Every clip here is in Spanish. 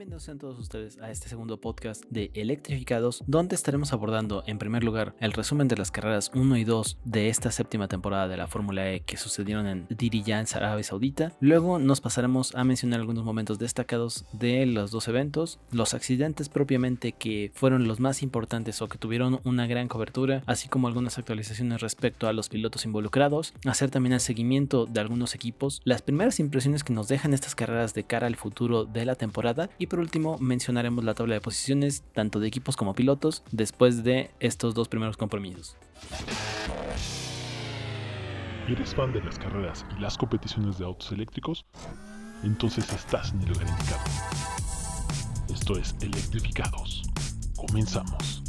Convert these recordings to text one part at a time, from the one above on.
Bienvenidos a todos ustedes a este segundo podcast de Electrificados, donde estaremos abordando en primer lugar el resumen de las carreras 1 y 2 de esta séptima temporada de la Fórmula E que sucedieron en Diriyah en Arabia Saudita. Luego nos pasaremos a mencionar algunos momentos destacados de los dos eventos, los accidentes propiamente que fueron los más importantes o que tuvieron una gran cobertura, así como algunas actualizaciones respecto a los pilotos involucrados, hacer también el seguimiento de algunos equipos, las primeras impresiones que nos dejan estas carreras de cara al futuro de la temporada y por último mencionaremos la tabla de posiciones tanto de equipos como pilotos después de estos dos primeros compromisos. ¿Eres fan de las carreras y las competiciones de autos eléctricos? Entonces estás en el lugar indicado. Esto es Electrificados. Comenzamos.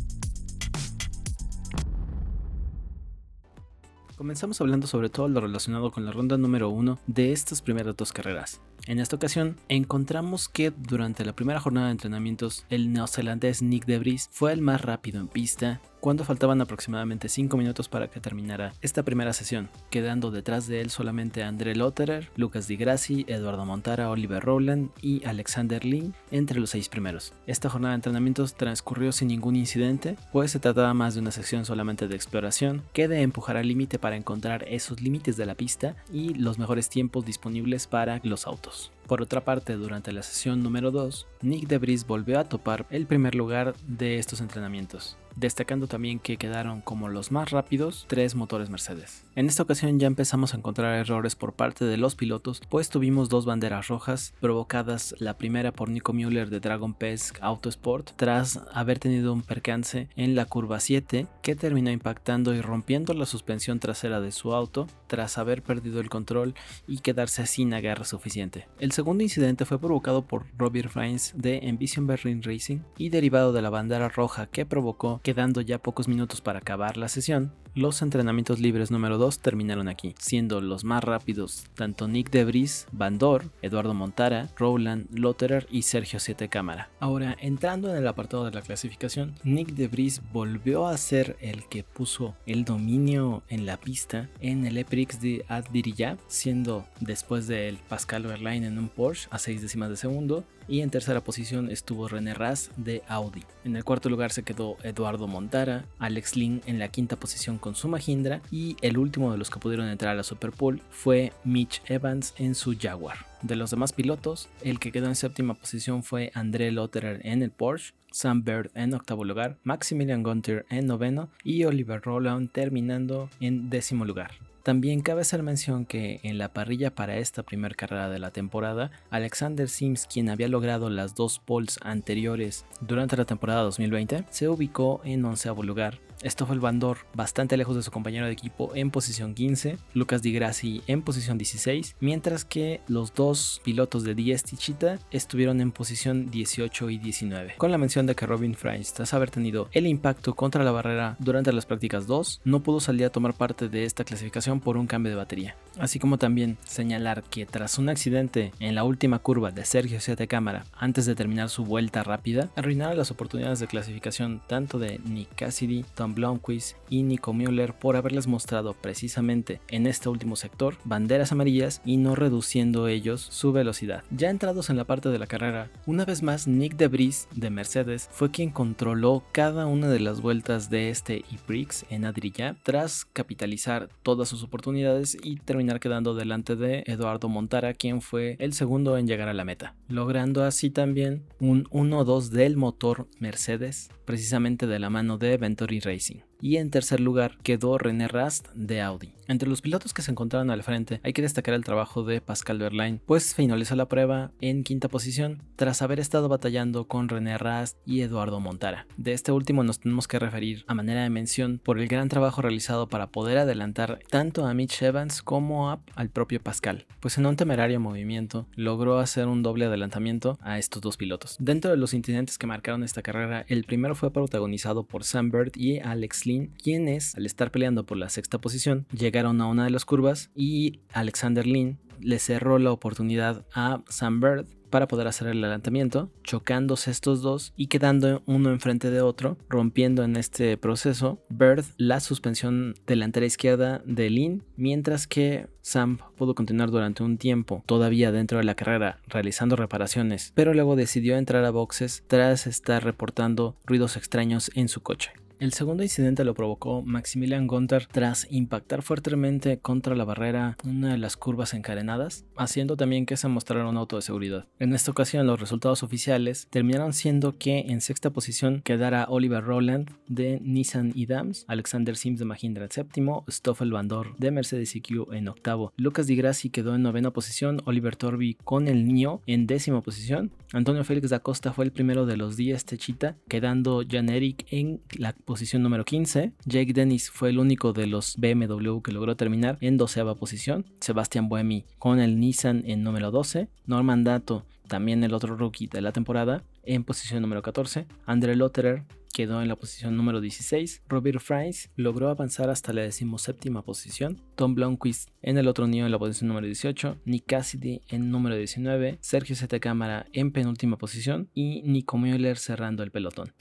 Comenzamos hablando sobre todo lo relacionado con la ronda número uno de estas primeras dos carreras. En esta ocasión, encontramos que durante la primera jornada de entrenamientos, el neozelandés Nick Debris fue el más rápido en pista, cuando faltaban aproximadamente 5 minutos para que terminara esta primera sesión, quedando detrás de él solamente André Lotterer, Lucas Di Grassi, Eduardo Montara, Oliver Rowland y Alexander Lin entre los seis primeros. Esta jornada de entrenamientos transcurrió sin ningún incidente, pues se trataba más de una sección solamente de exploración que de empujar al límite para encontrar esos límites de la pista y los mejores tiempos disponibles para los autos. Por otra parte, durante la sesión número 2, Nick Debris volvió a topar el primer lugar de estos entrenamientos, destacando también que quedaron como los más rápidos tres motores Mercedes. En esta ocasión ya empezamos a encontrar errores por parte de los pilotos, pues tuvimos dos banderas rojas provocadas, la primera por Nico Müller de Dragon Pesk Autosport, tras haber tenido un percance en la curva 7 que terminó impactando y rompiendo la suspensión trasera de su auto, tras haber perdido el control y quedarse sin agarre suficiente. El segundo incidente fue provocado por Robbie Rines de Envision Berlin Racing y derivado de la bandera roja que provocó, quedando ya pocos minutos para acabar la sesión, los entrenamientos libres número 2 terminaron aquí, siendo los más rápidos tanto Nick Debris, Bandor, Eduardo Montara, Rowland, Lotterer y Sergio Siete Cámara. Ahora, entrando en el apartado de la clasificación, Nick Debris volvió a ser el que puso el dominio en la pista en el Eprix de Addiriyah, siendo después del Pascal Verlaine en un Porsche a 6 décimas de segundo. Y en tercera posición estuvo René Raz de Audi. En el cuarto lugar se quedó Eduardo Montara, Alex Lin en la quinta posición con su Mahindra y el último de los que pudieron entrar a la Super fue Mitch Evans en su Jaguar. De los demás pilotos, el que quedó en séptima posición fue André Lotterer en el Porsche, Sam Bird en octavo lugar, Maximilian Gunter en noveno y Oliver Rowland terminando en décimo lugar. También cabe hacer mención que en la parrilla para esta primera carrera de la temporada, Alexander Sims, quien había logrado las dos poles anteriores durante la temporada 2020, se ubicó en onceavo lugar esto fue el Bandor, bastante lejos de su compañero de equipo en posición 15, Lucas Di Grassi en posición 16, mientras que los dos pilotos de DS Tichita estuvieron en posición 18 y 19. Con la mención de que Robin Fries, tras haber tenido el impacto contra la barrera durante las prácticas 2, no pudo salir a tomar parte de esta clasificación por un cambio de batería. Así como también señalar que tras un accidente en la última curva de Sergio Siete Cámara antes de terminar su vuelta rápida, arruinaron las oportunidades de clasificación tanto de Nick Cassidy, Tom Blomqvist y Nico Müller por haberles mostrado precisamente en este último sector banderas amarillas y no reduciendo ellos su velocidad. Ya entrados en la parte de la carrera, una vez más Nick Debris de Mercedes fue quien controló cada una de las vueltas de este e-Prix en Adrilla tras capitalizar todas sus oportunidades y terminar quedando delante de Eduardo Montara quien fue el segundo en llegar a la meta, logrando así también un 1-2 del motor Mercedes precisamente de la mano de Venturi Racing. pricing. Y en tercer lugar quedó René Rast de Audi. Entre los pilotos que se encontraron al frente hay que destacar el trabajo de Pascal Verlaine, pues finalizó la prueba en quinta posición tras haber estado batallando con René Rast y Eduardo Montara. De este último nos tenemos que referir a manera de mención por el gran trabajo realizado para poder adelantar tanto a Mitch Evans como al propio Pascal, pues en un temerario movimiento logró hacer un doble adelantamiento a estos dos pilotos. Dentro de los incidentes que marcaron esta carrera, el primero fue protagonizado por Sam Bird y Alex Quienes al estar peleando por la sexta posición llegaron a una de las curvas y Alexander Lin le cerró la oportunidad a Sam Bird para poder hacer el adelantamiento, chocándose estos dos y quedando uno enfrente de otro, rompiendo en este proceso Bird la suspensión delantera izquierda de Lin, mientras que Sam pudo continuar durante un tiempo todavía dentro de la carrera realizando reparaciones, pero luego decidió entrar a boxes tras estar reportando ruidos extraños en su coche. El segundo incidente lo provocó Maximilian Gunther tras impactar fuertemente contra la barrera una de las curvas encadenadas, haciendo también que se mostrara un auto de seguridad. En esta ocasión los resultados oficiales terminaron siendo que en sexta posición quedara Oliver Rowland de Nissan y Dams, Alexander Sims de Mahindra en séptimo, Stoffel Bandor de Mercedes EQ en octavo, Lucas Di Grassi quedó en novena posición, Oliver Torby con el NIO en décima posición, Antonio Félix da Costa fue el primero de los 10 Techita, quedando Jan Eric en la posición número 15. Jake Dennis fue el único de los BMW que logró terminar en doceava posición. Sebastián Buemi con el Nissan en número 12. Norman Dato, también el otro rookie de la temporada, en posición número 14. Andre Lotterer quedó en la posición número 16. Robert Fries logró avanzar hasta la decimoséptima posición. Tom Blomqvist en el otro nido en la posición número 18. Nick Cassidy en número 19. Sergio Zeta Cámara en penúltima posición. Y Nico Müller cerrando el pelotón.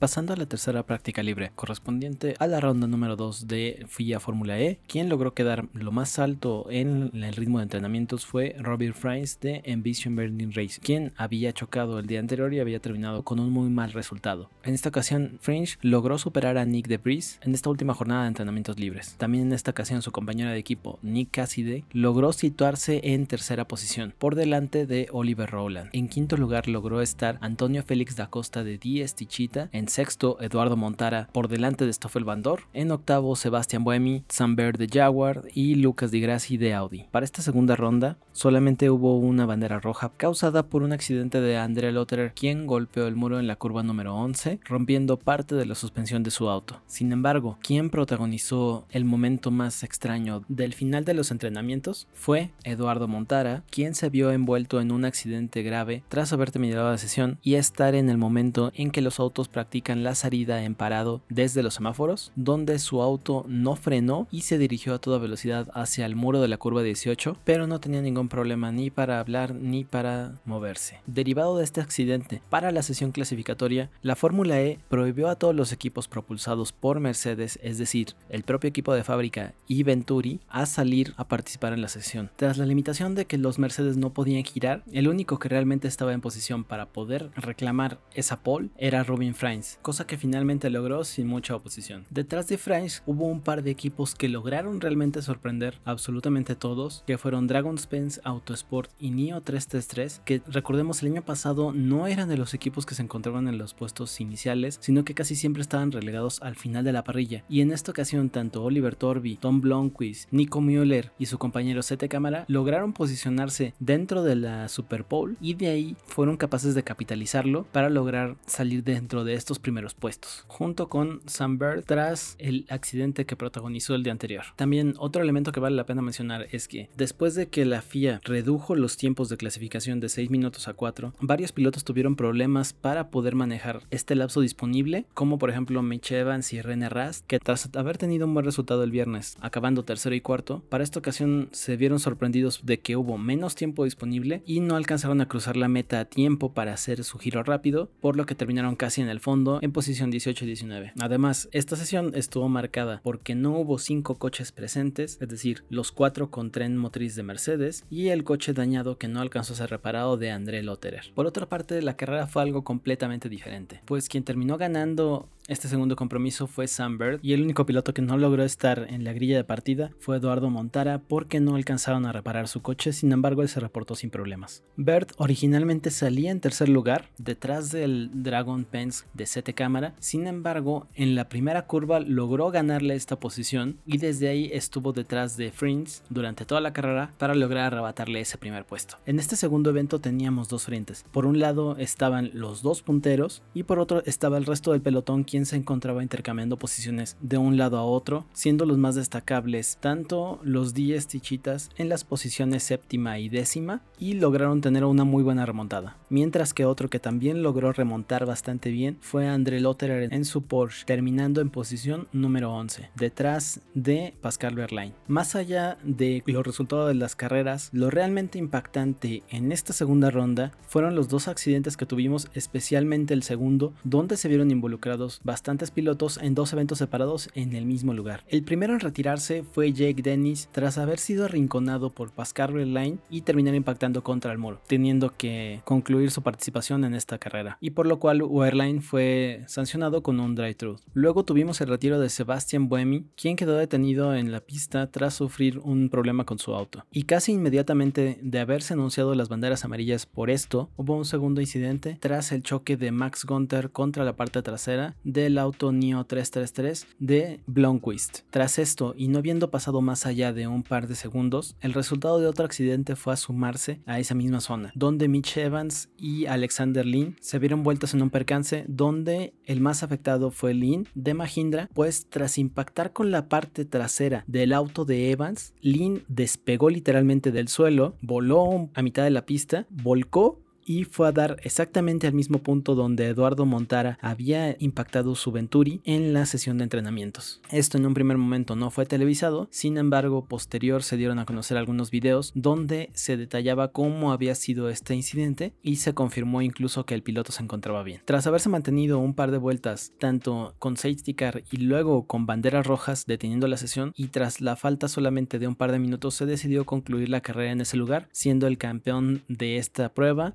Pasando a la tercera práctica libre, correspondiente a la ronda número 2 de FIA Fórmula E, quien logró quedar lo más alto en el ritmo de entrenamientos fue Robert Fries de Envision Burning Race, quien había chocado el día anterior y había terminado con un muy mal resultado. En esta ocasión, Fringe logró superar a Nick DeBris en esta última jornada de entrenamientos libres. También en esta ocasión su compañera de equipo, Nick Cassidy, logró situarse en tercera posición, por delante de Oliver Rowland. En quinto lugar logró estar Antonio Félix da Costa de Diez Tichita en sexto Eduardo Montara por delante de Stoffel Bandor, en octavo Sebastián Buemi, Samber de Jaguar y Lucas Di Grassi de Audi. Para esta segunda ronda solamente hubo una bandera roja causada por un accidente de Andrea Lotterer quien golpeó el muro en la curva número 11 rompiendo parte de la suspensión de su auto. Sin embargo, quien protagonizó el momento más extraño del final de los entrenamientos fue Eduardo Montara, quien se vio envuelto en un accidente grave tras haber terminado la sesión y estar en el momento en que los autos practican la salida en parado desde los semáforos, donde su auto no frenó y se dirigió a toda velocidad hacia el muro de la curva 18, pero no tenía ningún problema ni para hablar ni para moverse. Derivado de este accidente, para la sesión clasificatoria, la Fórmula E prohibió a todos los equipos propulsados por Mercedes, es decir, el propio equipo de fábrica y Venturi, a salir a participar en la sesión. Tras la limitación de que los Mercedes no podían girar, el único que realmente estaba en posición para poder reclamar esa pole era Robin Frains, cosa que finalmente logró sin mucha oposición. Detrás de French hubo un par de equipos que lograron realmente sorprender absolutamente todos, que fueron Dragon Spence Autosport y Neo 333, que recordemos el año pasado no eran de los equipos que se encontraban en los puestos iniciales, sino que casi siempre estaban relegados al final de la parrilla. Y en esta ocasión tanto Oliver Torby, Tom Blomqvist, Nico Müller y su compañero Sete Cámara lograron posicionarse dentro de la Super Bowl y de ahí fueron capaces de capitalizarlo para lograr salir dentro de estos primeros puestos, junto con Sam tras el accidente que protagonizó el día anterior. También otro elemento que vale la pena mencionar es que después de que la FIA redujo los tiempos de clasificación de 6 minutos a 4, varios pilotos tuvieron problemas para poder manejar este lapso disponible, como por ejemplo Mitch Evans y René Rast, que tras haber tenido un buen resultado el viernes, acabando tercero y cuarto, para esta ocasión se vieron sorprendidos de que hubo menos tiempo disponible y no alcanzaron a cruzar la meta a tiempo para hacer su giro rápido, por lo que terminaron casi en el fondo en posición 18 y 19. Además, esta sesión estuvo marcada porque no hubo 5 coches presentes, es decir, los 4 con tren motriz de Mercedes y el coche dañado que no alcanzó a ser reparado de André Lotterer. Por otra parte, la carrera fue algo completamente diferente, pues quien terminó ganando este segundo compromiso fue Sam Bird y el único piloto que no logró estar en la grilla de partida fue Eduardo Montara porque no alcanzaron a reparar su coche, sin embargo él se reportó sin problemas. Bird originalmente salía en tercer lugar detrás del Dragon Pence de 7 cámara, sin embargo en la primera curva logró ganarle esta posición y desde ahí estuvo detrás de Frins durante toda la carrera para lograr arrebatarle ese primer puesto. En este segundo evento teníamos dos frentes, por un lado estaban los dos punteros y por otro estaba el resto del pelotón quien se encontraba intercambiando posiciones de un lado a otro, siendo los más destacables tanto los 10 Tichitas en las posiciones séptima y décima y lograron tener una muy buena remontada. Mientras que otro que también logró remontar bastante bien fue André Lotterer en su Porsche, terminando en posición número 11, detrás de Pascal Verlaine. Más allá de los resultados de las carreras, lo realmente impactante en esta segunda ronda fueron los dos accidentes que tuvimos, especialmente el segundo, donde se vieron involucrados bastantes pilotos en dos eventos separados en el mismo lugar. El primero en retirarse fue Jake Dennis tras haber sido arrinconado por Pascal Verlaine y terminar impactando contra el muro, teniendo que concluir su participación en esta carrera, y por lo cual Wehrlein fue sancionado con un truth. Luego tuvimos el retiro de Sebastian Buemi, quien quedó detenido en la pista tras sufrir un problema con su auto. Y casi inmediatamente de haberse anunciado las banderas amarillas por esto, hubo un segundo incidente tras el choque de Max Gunther contra la parte trasera del auto NIO 333 de Blomqvist. Tras esto, y no habiendo pasado más allá de un par de segundos, el resultado de otro accidente fue a sumarse a esa misma zona, donde Mitch Evans y Alexander Lin se vieron vueltas en un percance donde el más afectado fue Lin de Mahindra, pues tras impactar con la parte trasera del auto de Evans, Lin despegó literalmente del suelo, voló a mitad de la pista, volcó y fue a dar exactamente al mismo punto donde Eduardo Montara había impactado su Venturi en la sesión de entrenamientos. Esto en un primer momento no fue televisado, sin embargo posterior se dieron a conocer algunos videos donde se detallaba cómo había sido este incidente y se confirmó incluso que el piloto se encontraba bien. Tras haberse mantenido un par de vueltas tanto con safety car y luego con banderas rojas deteniendo la sesión y tras la falta solamente de un par de minutos se decidió concluir la carrera en ese lugar, siendo el campeón de esta prueba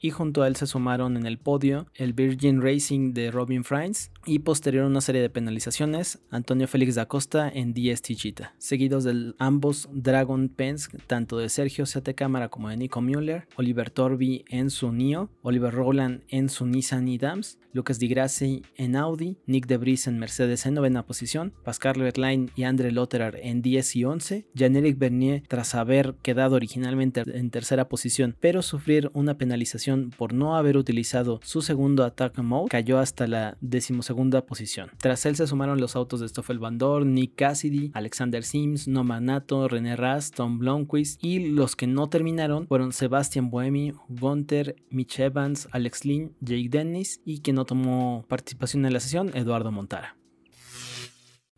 y junto a él se sumaron en el podio el Virgin Racing de Robin Frines y posterior una serie de penalizaciones Antonio Félix da Costa en DST Cheetah, seguidos de ambos Dragon Penske, tanto de Sergio Sete Cámara como de Nico Müller, Oliver Torby en su NIO, Oliver Rowland en su Nissan e-Dams, Lucas Di Grassi en Audi, Nick De Vries en Mercedes en novena posición, Pascal Leclerc y André Lotterer en 10 y 11, Jean-Éric Bernier tras haber quedado originalmente en tercera posición, pero sufrir una penalización por no haber utilizado su segundo attack mode, cayó hasta la decimosegunda posición. Tras él se sumaron los autos de Stoffel Van Dorn, Nick Cassidy, Alexander Sims, Noma Nato, René Rast, Tom Blomqvist y los que no terminaron fueron Sebastian Buemi, Gunther, Mitch Evans, Alex Lynn, Jake Dennis y que no tomó participación en la sesión, Eduardo Montara.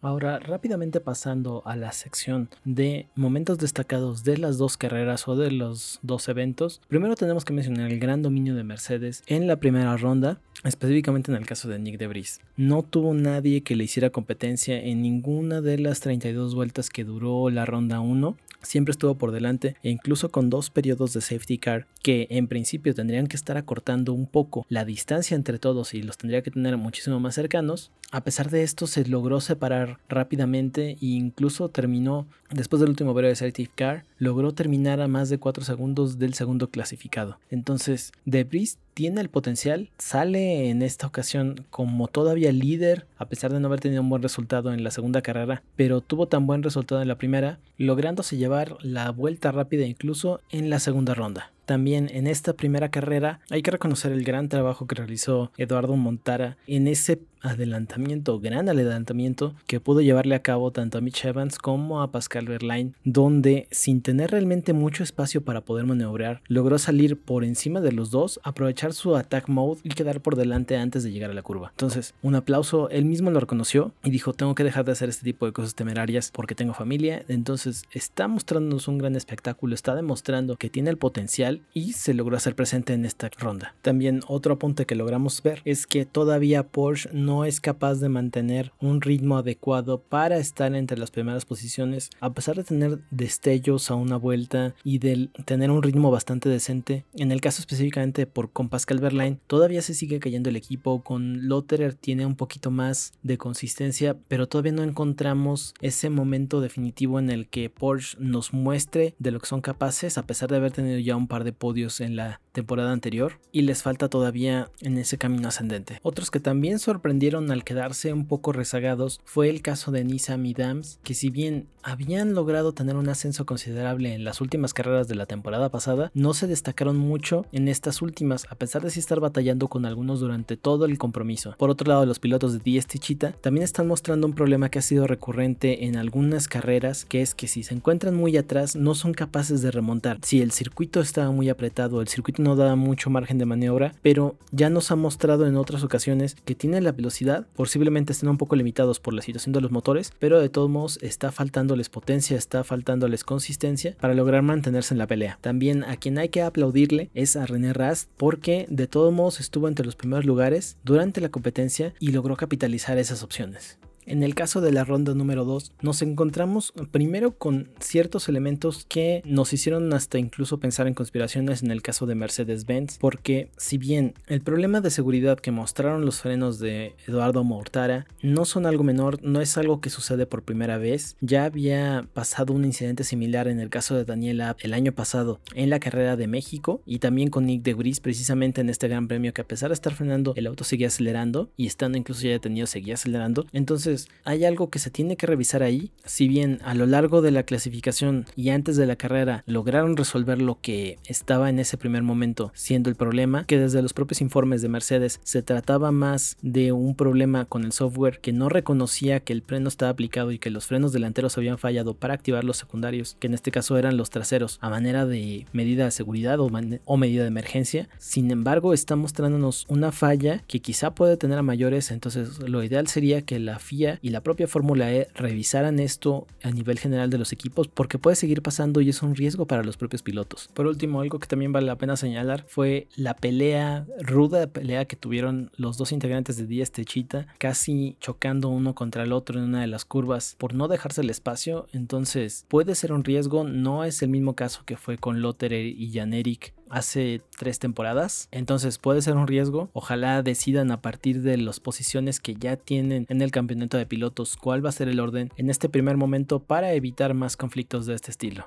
Ahora, rápidamente pasando a la sección de momentos destacados de las dos carreras o de los dos eventos, primero tenemos que mencionar el gran dominio de Mercedes en la primera ronda, específicamente en el caso de Nick de. No tuvo nadie que le hiciera competencia en ninguna de las 32 vueltas que duró la ronda 1 siempre estuvo por delante e incluso con dos periodos de safety car que en principio tendrían que estar acortando un poco la distancia entre todos y los tendría que tener muchísimo más cercanos. A pesar de esto se logró separar rápidamente e incluso terminó después del último periodo de safety car logró terminar a más de 4 segundos del segundo clasificado. Entonces, Debris tiene el potencial, sale en esta ocasión como todavía líder, a pesar de no haber tenido un buen resultado en la segunda carrera, pero tuvo tan buen resultado en la primera, lográndose llevar la vuelta rápida incluso en la segunda ronda. También en esta primera carrera hay que reconocer el gran trabajo que realizó Eduardo Montara en ese adelantamiento, gran adelantamiento que pudo llevarle a cabo tanto a Mitch Evans como a Pascal Verlaine, donde sin tener realmente mucho espacio para poder maniobrar, logró salir por encima de los dos, aprovechar su attack mode y quedar por delante antes de llegar a la curva. Entonces, un aplauso, él mismo lo reconoció y dijo, tengo que dejar de hacer este tipo de cosas temerarias porque tengo familia, entonces está mostrándonos un gran espectáculo, está demostrando que tiene el potencial y se logró hacer presente en esta ronda. También otro apunte que logramos ver es que todavía Porsche no es capaz de mantener un ritmo adecuado para estar entre las primeras posiciones a pesar de tener destellos a una vuelta y de tener un ritmo bastante decente. En el caso específicamente por con Pascal Verlaine todavía se sigue cayendo el equipo, con Lotterer tiene un poquito más de consistencia, pero todavía no encontramos ese momento definitivo en el que Porsche nos muestre de lo que son capaces a pesar de haber tenido ya un par de podios en la temporada anterior y les falta todavía en ese camino ascendente. Otros que también sorprendieron al quedarse un poco rezagados fue el caso de Nissan y Dams, que si bien habían logrado tener un ascenso considerable en las últimas carreras de la temporada pasada, no se destacaron mucho en estas últimas, a pesar de sí estar batallando con algunos durante todo el compromiso. Por otro lado, los pilotos de DST Cheetah también están mostrando un problema que ha sido recurrente en algunas carreras, que es que si se encuentran muy atrás no son capaces de remontar. Si el circuito está muy apretado, el circuito no da mucho margen de maniobra, pero ya nos ha mostrado en otras ocasiones que tienen la velocidad, posiblemente estén un poco limitados por la situación de los motores, pero de todos modos está faltándoles potencia, está faltándoles consistencia para lograr mantenerse en la pelea. También a quien hay que aplaudirle es a René Rast porque de todos modos estuvo entre los primeros lugares durante la competencia y logró capitalizar esas opciones. En el caso de la ronda número 2, nos encontramos primero con ciertos elementos que nos hicieron hasta incluso pensar en conspiraciones en el caso de Mercedes-Benz, porque si bien el problema de seguridad que mostraron los frenos de Eduardo Mortara no son algo menor, no es algo que sucede por primera vez, ya había pasado un incidente similar en el caso de Daniela el año pasado en la carrera de México y también con Nick de Gris precisamente en este gran premio que a pesar de estar frenando el auto seguía acelerando y estando incluso ya detenido seguía acelerando, entonces hay algo que se tiene que revisar ahí. Si bien a lo largo de la clasificación y antes de la carrera lograron resolver lo que estaba en ese primer momento siendo el problema, que desde los propios informes de Mercedes se trataba más de un problema con el software que no reconocía que el freno estaba aplicado y que los frenos delanteros habían fallado para activar los secundarios, que en este caso eran los traseros, a manera de medida de seguridad o, o medida de emergencia. Sin embargo, está mostrándonos una falla que quizá puede tener a mayores, entonces lo ideal sería que la FIA y la propia Fórmula E revisaran esto a nivel general de los equipos porque puede seguir pasando y es un riesgo para los propios pilotos. Por último, algo que también vale la pena señalar fue la pelea, ruda pelea que tuvieron los dos integrantes de Díaz Techita, casi chocando uno contra el otro en una de las curvas por no dejarse el espacio. Entonces puede ser un riesgo, no es el mismo caso que fue con Lotterer y Jan Eric hace tres temporadas. Entonces puede ser un riesgo. Ojalá decidan a partir de las posiciones que ya tienen en el campeonato de pilotos cuál va a ser el orden en este primer momento para evitar más conflictos de este estilo.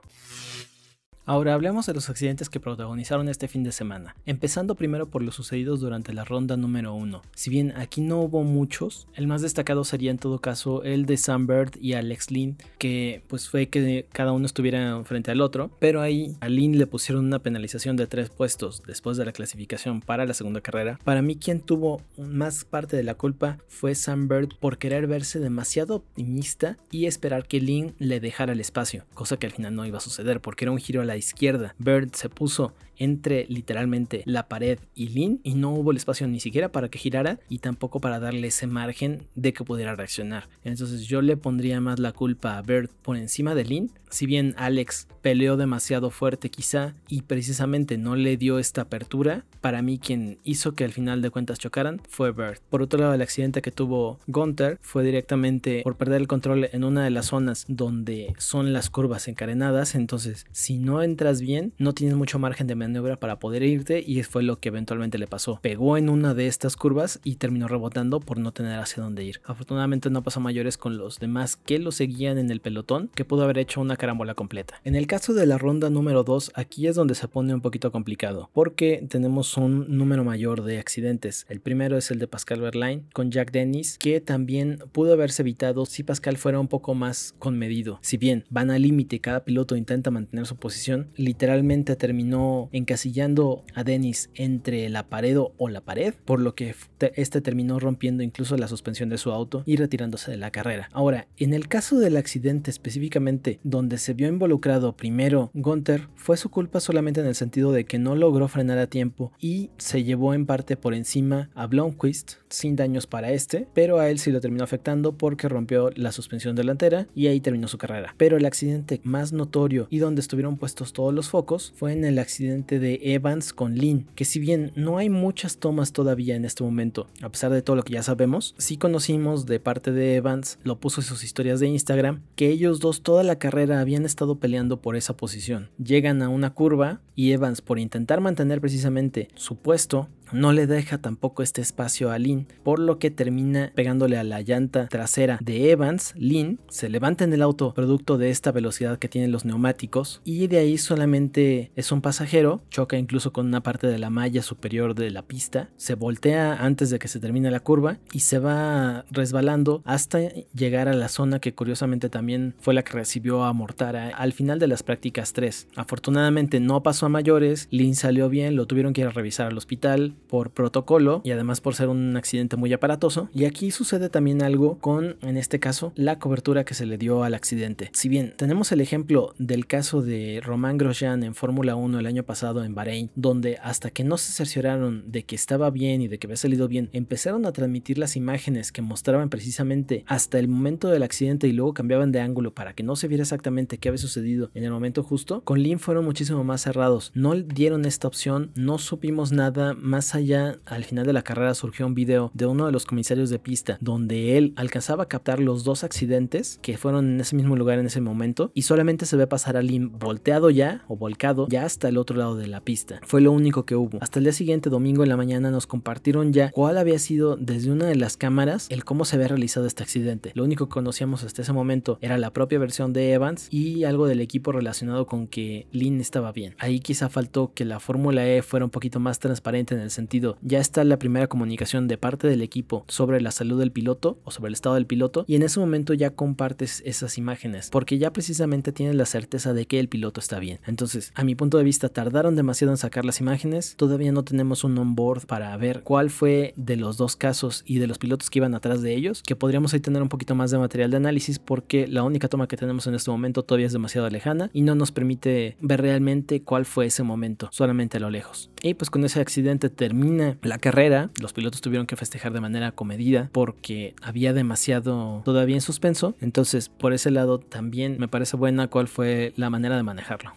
Ahora hablemos de los accidentes que protagonizaron este fin de semana, empezando primero por los sucedidos durante la ronda número 1. Si bien aquí no hubo muchos, el más destacado sería en todo caso el de Sam Bird y Alex Lynn, que pues fue que cada uno estuviera frente al otro, pero ahí a Lynn le pusieron una penalización de tres puestos después de la clasificación para la segunda carrera. Para mí quien tuvo más parte de la culpa fue Sam Bird por querer verse demasiado optimista y esperar que Lynn le dejara el espacio, cosa que al final no iba a suceder porque era un giro a la izquierda. Bird se puso entre literalmente la pared y Lin y no hubo el espacio ni siquiera para que girara y tampoco para darle ese margen de que pudiera reaccionar. Entonces yo le pondría más la culpa a Bird por encima de Lin. Si bien Alex peleó demasiado fuerte quizá y precisamente no le dio esta apertura, para mí quien hizo que al final de cuentas chocaran fue Bird. Por otro lado, el accidente que tuvo Gunther fue directamente por perder el control en una de las zonas donde son las curvas encarenadas, entonces si no entras bien no tienes mucho margen de maniobra para poder irte y fue lo que eventualmente le pasó. Pegó en una de estas curvas y terminó rebotando por no tener hacia dónde ir. Afortunadamente no pasó mayores con los demás que lo seguían en el pelotón, que pudo haber hecho una carambola completa. En el caso de la ronda número 2, aquí es donde se pone un poquito complicado, porque tenemos un número mayor de accidentes. El primero es el de Pascal Verlaine con Jack Dennis, que también pudo haberse evitado si Pascal fuera un poco más conmedido. Si bien van al límite, cada piloto intenta mantener su posición, literalmente terminó encasillando a Dennis entre la pared o la pared, por lo que este terminó rompiendo incluso la suspensión de su auto y retirándose de la carrera. Ahora, en el caso del accidente específicamente donde se vio involucrado primero Gunther, fue su culpa solamente en el sentido de que no logró frenar a tiempo y se llevó en parte por encima a Blomqvist sin daños para este, pero a él sí lo terminó afectando porque rompió la suspensión delantera y ahí terminó su carrera. Pero el accidente más notorio y donde estuvieron puestos todos los focos fue en el accidente de Evans con Lynn, que si bien no hay muchas tomas todavía en este momento, a pesar de todo lo que ya sabemos, sí conocimos de parte de Evans, lo puso en sus historias de Instagram, que ellos dos toda la carrera habían estado peleando por esa posición. Llegan a una curva y Evans por intentar mantener precisamente su puesto no le deja tampoco este espacio a Lynn, por lo que termina pegándole a la llanta trasera de Evans. Lynn se levanta en el auto producto de esta velocidad que tienen los neumáticos y de ahí solamente es un pasajero, choca incluso con una parte de la malla superior de la pista, se voltea antes de que se termine la curva y se va resbalando hasta llegar a la zona que curiosamente también fue la que recibió a Mortara al final de las prácticas 3. Afortunadamente no pasó a mayores, Lynn salió bien, lo tuvieron que ir a revisar al hospital por protocolo y además por ser un accidente muy aparatoso. Y aquí sucede también algo con, en este caso, la cobertura que se le dio al accidente. Si bien tenemos el ejemplo del caso de Román Grosjean en Fórmula 1 el año pasado en Bahrein, donde hasta que no se cercioraron de que estaba bien y de que había salido bien, empezaron a transmitir las imágenes que mostraban precisamente hasta el momento del accidente y luego cambiaban de ángulo para que no se viera exactamente qué había sucedido en el momento justo, con Lynn fueron muchísimo más cerrados. No dieron esta opción, no supimos nada más allá. Al final de la carrera surgió un video de uno de los comisarios de pista donde él alcanzaba a captar los dos accidentes que fueron en ese mismo lugar en ese momento y solamente se ve pasar a Lynn volteado ya o volcado ya hasta el otro lado de la pista. Fue lo único que hubo. Hasta el día siguiente, domingo en la mañana, nos compartieron ya cuál había sido desde una de las cámaras el cómo se había realizado este accidente. Lo único que conocíamos hasta ese momento era la propia versión de Evans y algo del equipo relacionado con que Lynn estaba bien. Ahí quizá faltó que la Fórmula E fuera un poquito más transparente en el sentido, ya está la primera comunicación de parte del equipo sobre la salud del piloto o sobre el estado del piloto y en ese momento ya compartes esas imágenes porque ya precisamente tienes la certeza de que el piloto está bien. Entonces, a mi punto de vista, tardaron demasiado en sacar las imágenes, todavía no tenemos un onboard para ver cuál fue de los dos casos y de los pilotos que iban atrás de ellos, que podríamos ahí tener un poquito más de material de análisis porque la única toma que tenemos en este momento todavía es demasiado lejana y no nos permite ver realmente cuál fue ese momento, solamente a lo lejos. Y pues con ese accidente termina la carrera, los pilotos tuvieron que festejar de manera comedida porque había demasiado todavía en suspenso, entonces por ese lado también me parece buena cuál fue la manera de manejarlo.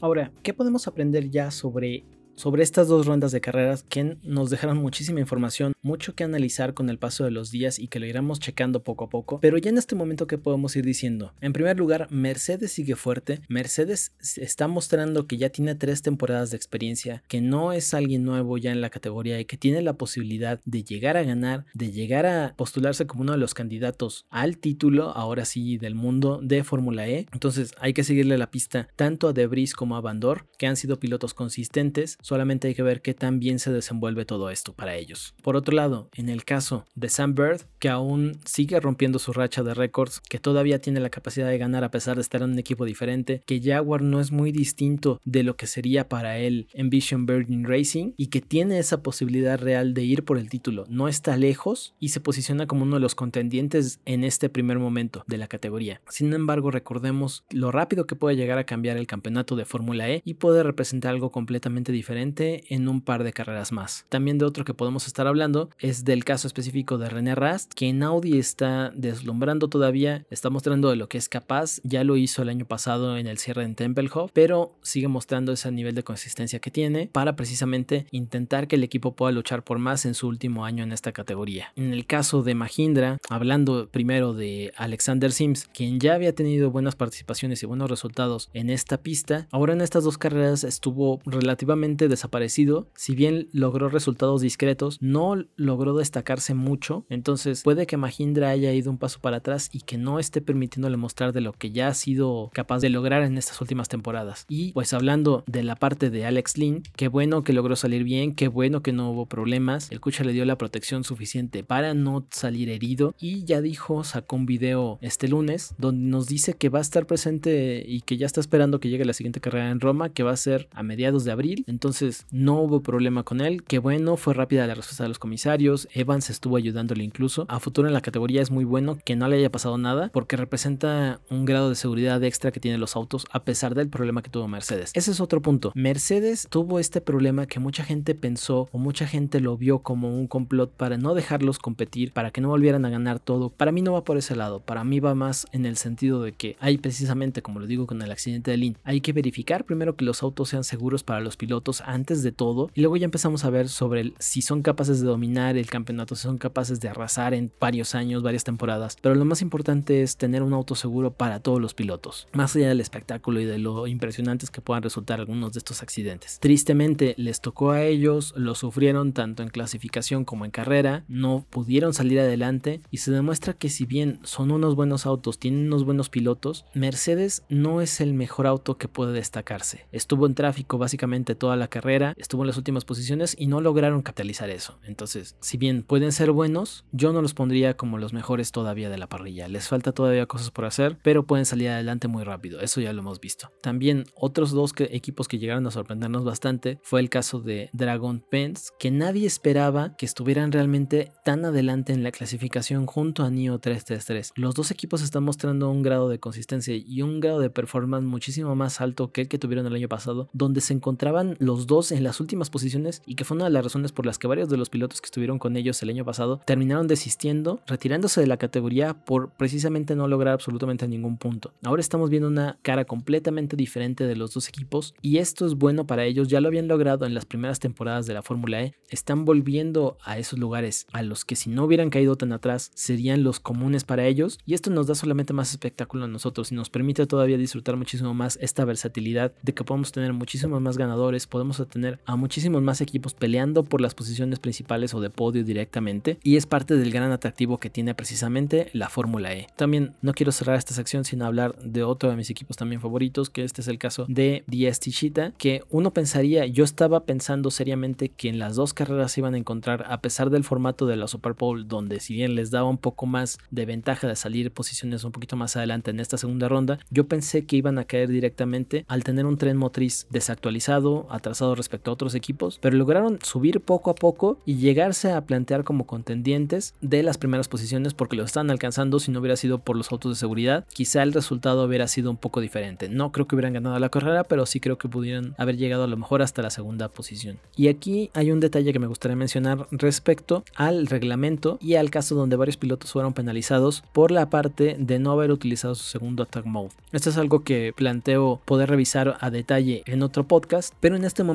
Ahora, ¿qué podemos aprender ya sobre sobre estas dos rondas de carreras que nos dejaron muchísima información, mucho que analizar con el paso de los días y que lo iremos checando poco a poco. Pero ya en este momento, ¿qué podemos ir diciendo? En primer lugar, Mercedes sigue fuerte. Mercedes está mostrando que ya tiene tres temporadas de experiencia, que no es alguien nuevo ya en la categoría y que tiene la posibilidad de llegar a ganar, de llegar a postularse como uno de los candidatos al título, ahora sí, del mundo de Fórmula E. Entonces hay que seguirle la pista tanto a Debris como a Bandor, que han sido pilotos consistentes solamente hay que ver qué tan bien se desenvuelve todo esto para ellos. Por otro lado, en el caso de Sam Bird, que aún sigue rompiendo su racha de récords, que todavía tiene la capacidad de ganar a pesar de estar en un equipo diferente, que Jaguar no es muy distinto de lo que sería para él Envision Virgin Racing y que tiene esa posibilidad real de ir por el título. No está lejos y se posiciona como uno de los contendientes en este primer momento de la categoría. Sin embargo, recordemos lo rápido que puede llegar a cambiar el campeonato de Fórmula E y puede representar algo completamente diferente en un par de carreras más. También de otro que podemos estar hablando es del caso específico de René Rast, que en Audi está deslumbrando todavía, está mostrando de lo que es capaz, ya lo hizo el año pasado en el cierre en Tempelhof, pero sigue mostrando ese nivel de consistencia que tiene para precisamente intentar que el equipo pueda luchar por más en su último año en esta categoría. En el caso de Mahindra, hablando primero de Alexander Sims, quien ya había tenido buenas participaciones y buenos resultados en esta pista, ahora en estas dos carreras estuvo relativamente desaparecido, si bien logró resultados discretos, no logró destacarse mucho, entonces puede que Mahindra haya ido un paso para atrás y que no esté permitiéndole mostrar de lo que ya ha sido capaz de lograr en estas últimas temporadas. Y pues hablando de la parte de Alex Lynn, qué bueno que logró salir bien, qué bueno que no hubo problemas, el Kucha le dio la protección suficiente para no salir herido. Y ya dijo, sacó un video este lunes donde nos dice que va a estar presente y que ya está esperando que llegue la siguiente carrera en Roma, que va a ser a mediados de abril, entonces no hubo problema con él. Que bueno, fue rápida la respuesta de los comisarios. Evans estuvo ayudándole incluso. A futuro en la categoría es muy bueno que no le haya pasado nada porque representa un grado de seguridad extra que tienen los autos a pesar del problema que tuvo Mercedes. Ese es otro punto. Mercedes tuvo este problema que mucha gente pensó o mucha gente lo vio como un complot para no dejarlos competir, para que no volvieran a ganar todo. Para mí no va por ese lado. Para mí va más en el sentido de que hay precisamente, como lo digo con el accidente de Lynn, hay que verificar primero que los autos sean seguros para los pilotos antes de todo y luego ya empezamos a ver sobre si son capaces de dominar el campeonato, si son capaces de arrasar en varios años, varias temporadas. Pero lo más importante es tener un auto seguro para todos los pilotos, más allá del espectáculo y de lo impresionantes que puedan resultar algunos de estos accidentes. Tristemente les tocó a ellos, lo sufrieron tanto en clasificación como en carrera, no pudieron salir adelante y se demuestra que si bien son unos buenos autos, tienen unos buenos pilotos, Mercedes no es el mejor auto que puede destacarse. Estuvo en tráfico básicamente toda la carrera, estuvo en las últimas posiciones y no lograron capitalizar eso. Entonces, si bien pueden ser buenos, yo no los pondría como los mejores todavía de la parrilla. Les falta todavía cosas por hacer, pero pueden salir adelante muy rápido. Eso ya lo hemos visto. También otros dos equipos que llegaron a sorprendernos bastante fue el caso de Dragon Pens, que nadie esperaba que estuvieran realmente tan adelante en la clasificación junto a NIO 333. Los dos equipos están mostrando un grado de consistencia y un grado de performance muchísimo más alto que el que tuvieron el año pasado, donde se encontraban los dos en las últimas posiciones y que fue una de las razones por las que varios de los pilotos que estuvieron con ellos el año pasado terminaron desistiendo, retirándose de la categoría por precisamente no lograr absolutamente ningún punto. Ahora estamos viendo una cara completamente diferente de los dos equipos y esto es bueno para ellos, ya lo habían logrado en las primeras temporadas de la Fórmula E, están volviendo a esos lugares a los que si no hubieran caído tan atrás serían los comunes para ellos y esto nos da solamente más espectáculo a nosotros y nos permite todavía disfrutar muchísimo más esta versatilidad de que podemos tener muchísimos más ganadores, podemos tener a muchísimos más equipos peleando por las posiciones principales o de podio directamente y es parte del gran atractivo que tiene precisamente la Fórmula E. También no quiero cerrar esta sección sin hablar de otro de mis equipos también favoritos, que este es el caso de DS Tichita, que uno pensaría, yo estaba pensando seriamente que en las dos carreras se iban a encontrar, a pesar del formato de la Super Bowl, donde si bien les daba un poco más de ventaja de salir posiciones un poquito más adelante en esta segunda ronda, yo pensé que iban a caer directamente al tener un tren motriz desactualizado, atrasado respecto a otros equipos, pero lograron subir poco a poco y llegarse a plantear como contendientes de las primeras posiciones porque lo están alcanzando si no hubiera sido por los autos de seguridad, quizá el resultado hubiera sido un poco diferente. No creo que hubieran ganado la carrera, pero sí creo que pudieran haber llegado a lo mejor hasta la segunda posición. Y aquí hay un detalle que me gustaría mencionar respecto al reglamento y al caso donde varios pilotos fueron penalizados por la parte de no haber utilizado su segundo attack mode. Esto es algo que planteo poder revisar a detalle en otro podcast, pero en este momento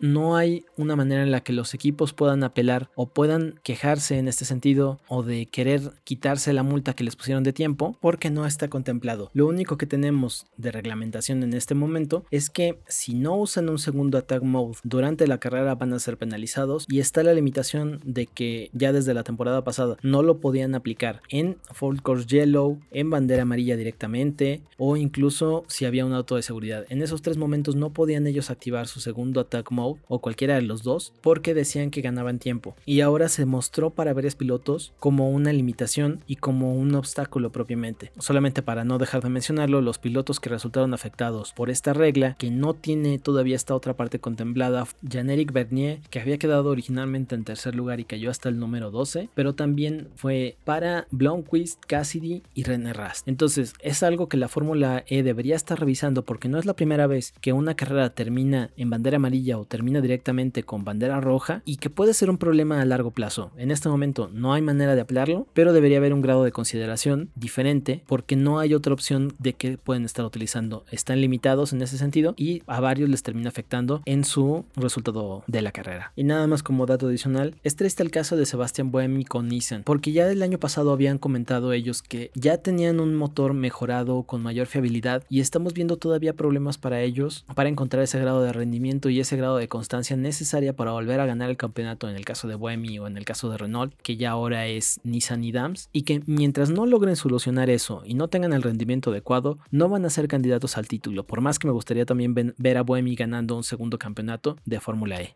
no hay una manera en la que los equipos puedan apelar o puedan quejarse en este sentido o de querer quitarse la multa que les pusieron de tiempo porque no está contemplado. Lo único que tenemos de reglamentación en este momento es que si no usan un segundo attack mode durante la carrera van a ser penalizados y está la limitación de que ya desde la temporada pasada no lo podían aplicar en Full Course Yellow, en bandera amarilla directamente o incluso si había un auto de seguridad. En esos tres momentos no podían ellos activar su segundo attack mode o cualquiera de los dos porque decían que ganaban tiempo y ahora se mostró para varios pilotos como una limitación y como un obstáculo propiamente. Solamente para no dejar de mencionarlo, los pilotos que resultaron afectados por esta regla que no tiene todavía esta otra parte contemplada, Jan-Eric Bernier que había quedado originalmente en tercer lugar y cayó hasta el número 12, pero también fue para Blomqvist, Cassidy y René Rast. Entonces es algo que la Fórmula E debería estar revisando porque no es la primera vez que una carrera termina en bandera amarilla o termina directamente con bandera roja y que puede ser un problema a largo plazo. En este momento no hay manera de aplicarlo, pero debería haber un grado de consideración diferente porque no hay otra opción de que pueden estar utilizando. Están limitados en ese sentido y a varios les termina afectando en su resultado de la carrera. Y nada más como dato adicional, es triste el caso de Sebastián Buemi con Nissan, porque ya del año pasado habían comentado ellos que ya tenían un motor mejorado con mayor fiabilidad y estamos viendo todavía problemas para ellos para encontrar ese grado de rendimiento y ese grado de constancia necesaria para volver a ganar el campeonato en el caso de Buemi o en el caso de Renault, que ya ahora es Nissan y Dams, y que mientras no logren solucionar eso y no tengan el rendimiento adecuado, no van a ser candidatos al título, por más que me gustaría también ver a Buemi ganando un segundo campeonato de Fórmula E.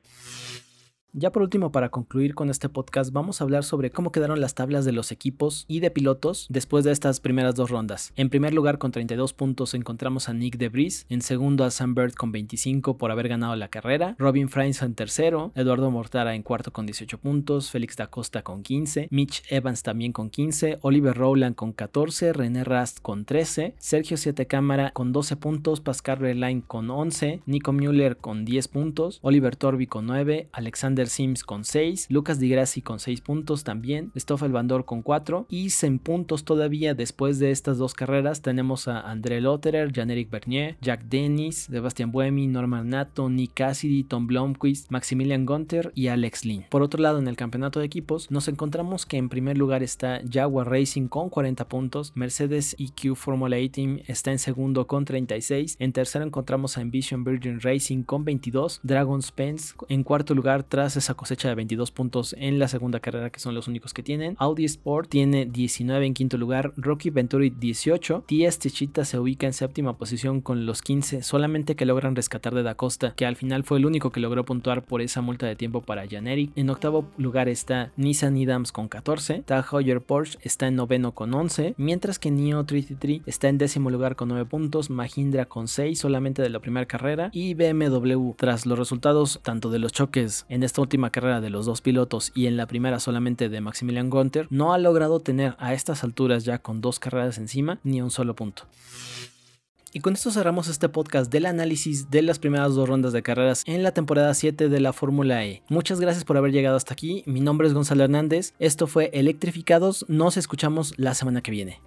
Ya por último, para concluir con este podcast, vamos a hablar sobre cómo quedaron las tablas de los equipos y de pilotos después de estas primeras dos rondas. En primer lugar, con 32 puntos encontramos a Nick DeVries, en segundo a Sam Bird con 25 por haber ganado la carrera, Robin Frains en tercero, Eduardo Mortara en cuarto con 18 puntos, Félix da Costa con 15, Mitch Evans también con 15, Oliver Rowland con 14, René Rast con 13, Sergio Siete Cámara con 12 puntos, Pascal Reline con 11, Nico Müller con 10 puntos, Oliver Torbi con 9, Alexander Sims con 6, Lucas Di Grassi con 6 puntos también, Stoffel Bandor con 4 y en puntos todavía después de estas dos carreras tenemos a André Lotterer, Jan-Eric Bernier, Jack Dennis, Sebastian Buemi, Norman Nato, Nick Cassidy, Tom Blomqvist, Maximilian Gunter y Alex Lynn. Por otro lado, en el campeonato de equipos nos encontramos que en primer lugar está Jaguar Racing con 40 puntos, Mercedes EQ Formula 8 Team está en segundo con 36, en tercero encontramos a Envision Virgin Racing con 22, Dragon Spence en cuarto lugar tras esa cosecha de 22 puntos en la segunda carrera que son los únicos que tienen, Audi Sport tiene 19 en quinto lugar, Rocky Venturi 18, Tías Tichita se ubica en séptima posición con los 15, solamente que logran rescatar de Da Costa, que al final fue el único que logró puntuar por esa multa de tiempo para Janeric. En octavo lugar está Nissan Idams con 14, Tag Heuer Porsche está en noveno con 11, mientras que Neo 33 está en décimo lugar con 9 puntos, Mahindra con 6 solamente de la primera carrera y BMW tras los resultados tanto de los choques en esta última carrera de los dos pilotos y en la primera solamente de Maximilian Gunter, no ha logrado tener a estas alturas ya con dos carreras encima ni un solo punto. Y con esto cerramos este podcast del análisis de las primeras dos rondas de carreras en la temporada 7 de la Fórmula E. Muchas gracias por haber llegado hasta aquí. Mi nombre es Gonzalo Hernández. Esto fue Electrificados. Nos escuchamos la semana que viene.